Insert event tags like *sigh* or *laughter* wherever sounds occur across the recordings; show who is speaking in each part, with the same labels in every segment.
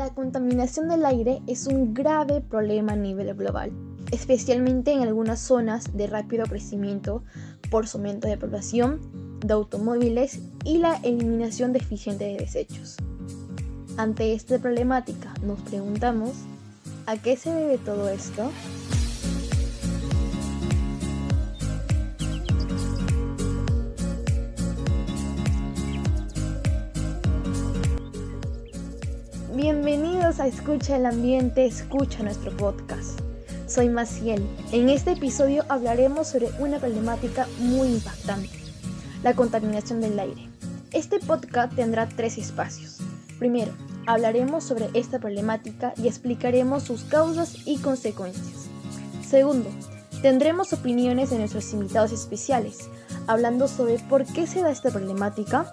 Speaker 1: La contaminación del aire es un grave problema a nivel global, especialmente en algunas zonas de rápido crecimiento por su aumento de población, de automóviles y la eliminación deficiente de desechos. Ante esta problemática nos preguntamos, ¿a qué se debe todo esto? Bienvenidos a Escucha el Ambiente, escucha nuestro podcast. Soy Maciel. En este episodio hablaremos sobre una problemática muy impactante, la contaminación del aire. Este podcast tendrá tres espacios. Primero, hablaremos sobre esta problemática y explicaremos sus causas y consecuencias. Segundo, tendremos opiniones de nuestros invitados especiales, hablando sobre por qué se da esta problemática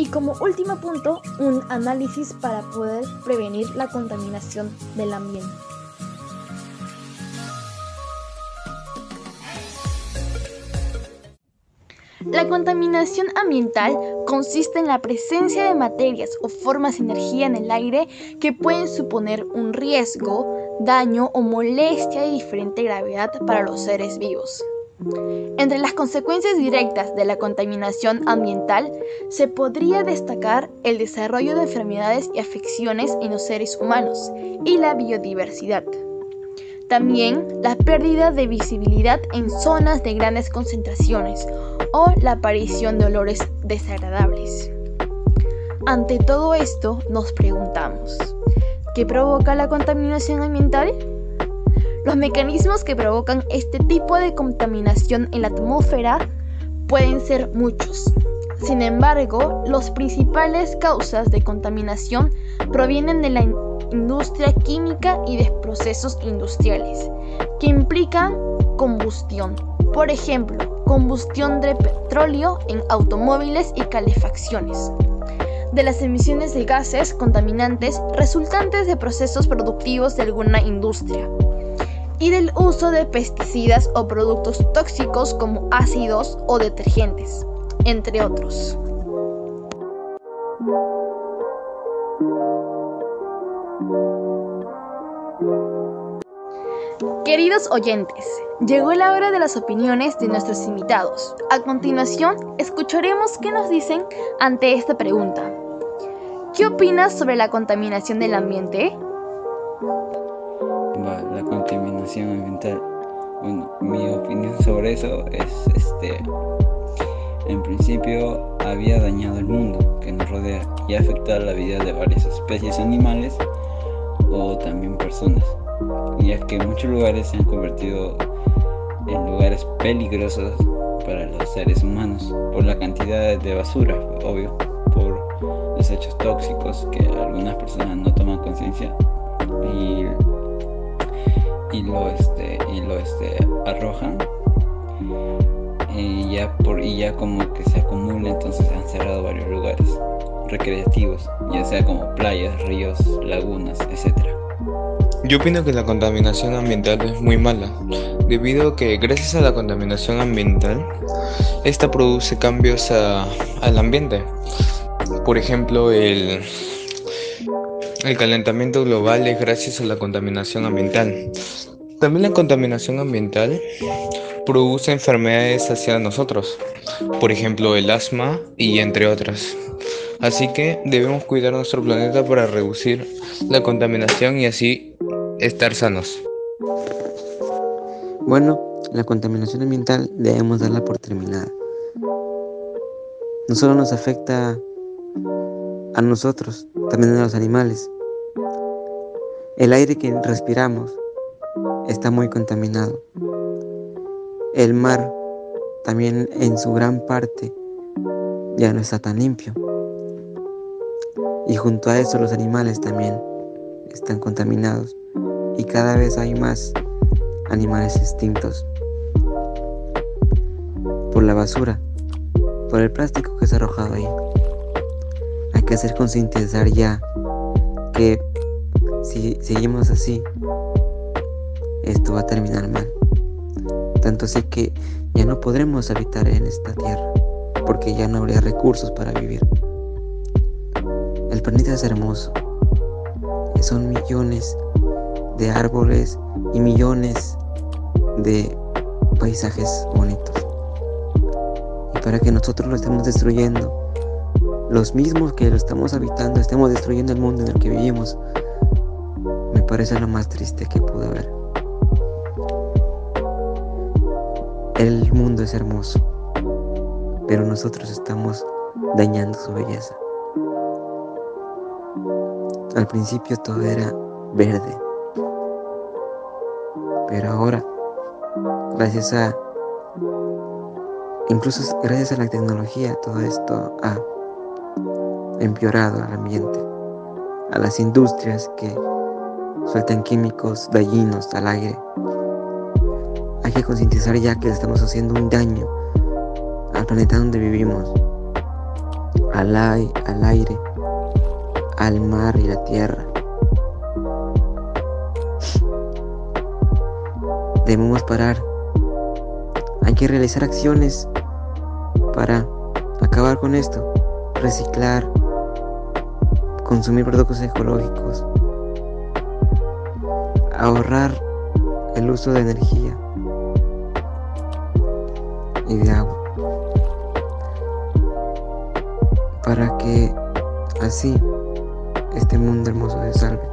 Speaker 1: y como último punto, un análisis para poder prevenir la contaminación del ambiente. La contaminación ambiental consiste en la presencia de materias o formas de energía en el aire que pueden suponer un riesgo, daño o molestia de diferente gravedad para los seres vivos. Entre las consecuencias directas de la contaminación ambiental se podría destacar el desarrollo de enfermedades y afecciones en los seres humanos y la biodiversidad. También la pérdida de visibilidad en zonas de grandes concentraciones o la aparición de olores desagradables. Ante todo esto nos preguntamos, ¿qué provoca la contaminación ambiental? Los mecanismos que provocan este tipo de contaminación en la atmósfera pueden ser muchos. Sin embargo, las principales causas de contaminación provienen de la industria química y de procesos industriales, que implican combustión. Por ejemplo, combustión de petróleo en automóviles y calefacciones. De las emisiones de gases contaminantes resultantes de procesos productivos de alguna industria y del uso de pesticidas o productos tóxicos como ácidos o detergentes, entre otros. Queridos oyentes, llegó la hora de las opiniones de nuestros invitados. A continuación, escucharemos qué nos dicen ante esta pregunta. ¿Qué opinas sobre la contaminación del ambiente?
Speaker 2: Ambiental. Bueno, mi opinión *laughs* sobre eso es, este, en principio había dañado el mundo que nos rodea y afectado la vida de varias especies animales o también personas, ya que muchos lugares se han convertido en lugares peligrosos para los seres humanos por la cantidad de basura, obvio, por desechos tóxicos que algunas personas no toman conciencia y y lo este y lo este arrojan y ya por y ya como que se acumula entonces han cerrado varios lugares recreativos ya sea como playas ríos lagunas etcétera
Speaker 3: yo opino que la contaminación ambiental es muy mala, debido a que gracias a la contaminación ambiental, esta produce cambios al ambiente. Por ejemplo, el, el calentamiento global es gracias a la contaminación ambiental. También la contaminación ambiental produce enfermedades hacia nosotros, por ejemplo el asma y entre otras. Así que debemos cuidar nuestro planeta para reducir la contaminación y así estar sanos.
Speaker 4: Bueno, la contaminación ambiental debemos darla por terminada. No solo nos afecta a nosotros, también a los animales. El aire que respiramos está muy contaminado. El mar también en su gran parte ya no está tan limpio. Y junto a eso los animales también están contaminados y cada vez hay más animales extintos por la basura, por el plástico que ha arrojado ahí. Hay que hacer concientizar ya que si seguimos así, esto va a terminar mal. Tanto así que ya no podremos habitar en esta tierra, porque ya no habría recursos para vivir. El planeta es hermoso, son millones de árboles y millones de paisajes bonitos. Y para que nosotros lo estemos destruyendo, los mismos que lo estamos habitando, estemos destruyendo el mundo en el que vivimos, me parece lo más triste que pude ver. El mundo es hermoso, pero nosotros estamos dañando su belleza. Al principio todo era verde, pero ahora, gracias a, incluso gracias a la tecnología, todo esto ha empeorado al ambiente, a las industrias que sueltan químicos dañinos al aire hay que concientizar ya que estamos haciendo un daño al planeta donde vivimos, al, al aire, al mar y la tierra. Debemos parar. Hay que realizar acciones para acabar con esto. Reciclar, consumir productos ecológicos, ahorrar el uso de energía y de agua. Para que así este mundo hermoso se salve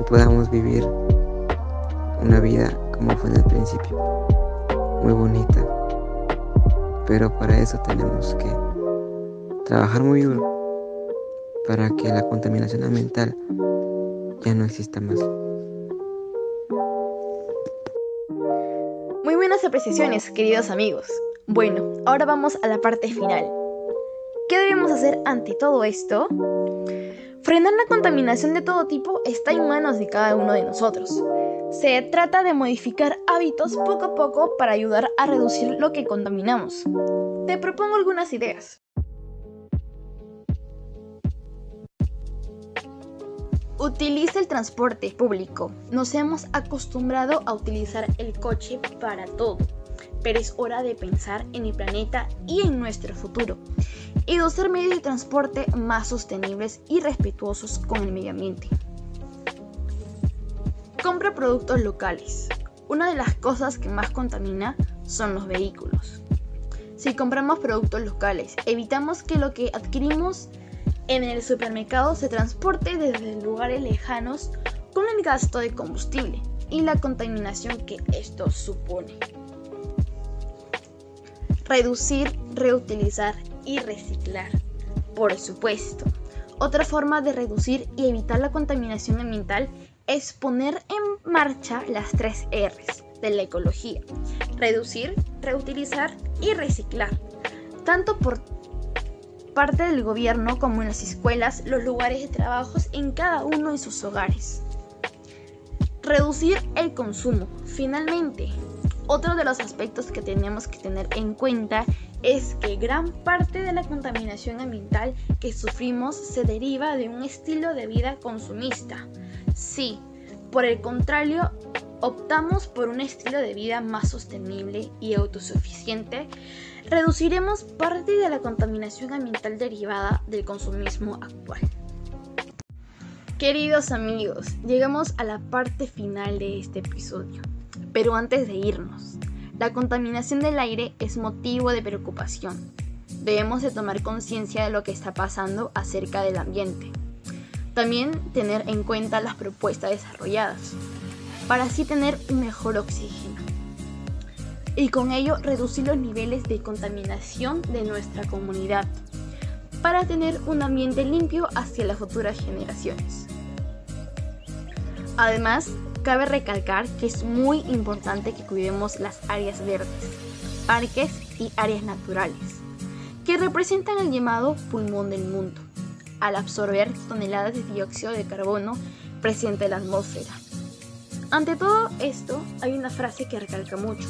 Speaker 4: y podamos vivir una vida como fue en el principio, muy bonita. Pero para eso tenemos que trabajar muy duro para que la contaminación ambiental ya no exista más.
Speaker 1: apreciaciones, queridos amigos. Bueno, ahora vamos a la parte final. ¿Qué debemos hacer ante todo esto? Frenar la contaminación de todo tipo está en manos de cada uno de nosotros. Se trata de modificar hábitos poco a poco para ayudar a reducir lo que contaminamos. Te propongo algunas ideas. Utiliza el transporte público. Nos hemos acostumbrado a utilizar el coche para todo, pero es hora de pensar en el planeta y en nuestro futuro y de usar medios de transporte más sostenibles y respetuosos con el medio ambiente. Compra productos locales. Una de las cosas que más contamina son los vehículos. Si compramos productos locales, evitamos que lo que adquirimos en el supermercado se transporte desde lugares lejanos con el gasto de combustible y la contaminación que esto supone. Reducir, reutilizar y reciclar. Por supuesto. Otra forma de reducir y evitar la contaminación ambiental es poner en marcha las tres R's de la ecología. Reducir, reutilizar y reciclar. Tanto por parte del gobierno como en las escuelas, los lugares de trabajo en cada uno de sus hogares. Reducir el consumo. Finalmente, otro de los aspectos que tenemos que tener en cuenta es que gran parte de la contaminación ambiental que sufrimos se deriva de un estilo de vida consumista. Sí, por el contrario, optamos por un estilo de vida más sostenible y autosuficiente, reduciremos parte de la contaminación ambiental derivada del consumismo actual. Queridos amigos, llegamos a la parte final de este episodio. Pero antes de irnos, la contaminación del aire es motivo de preocupación. Debemos de tomar conciencia de lo que está pasando acerca del ambiente. También tener en cuenta las propuestas desarrolladas, para así tener un mejor oxígeno y con ello reducir los niveles de contaminación de nuestra comunidad para tener un ambiente limpio hacia las futuras generaciones. Además, cabe recalcar que es muy importante que cuidemos las áreas verdes, parques y áreas naturales, que representan el llamado pulmón del mundo, al absorber toneladas de dióxido de carbono presente en la atmósfera. Ante todo esto, hay una frase que recalca mucho,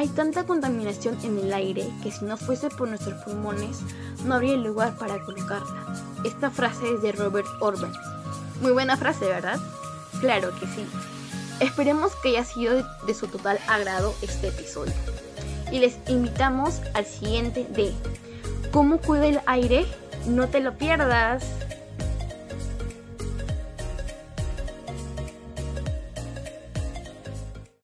Speaker 1: hay tanta contaminación en el aire que si no fuese por nuestros pulmones no habría lugar para colocarla. Esta frase es de Robert Orban. Muy buena frase, ¿verdad? Claro que sí. Esperemos que haya sido de su total agrado este episodio. Y les invitamos al siguiente de ¿Cómo cuida el aire? No te lo pierdas.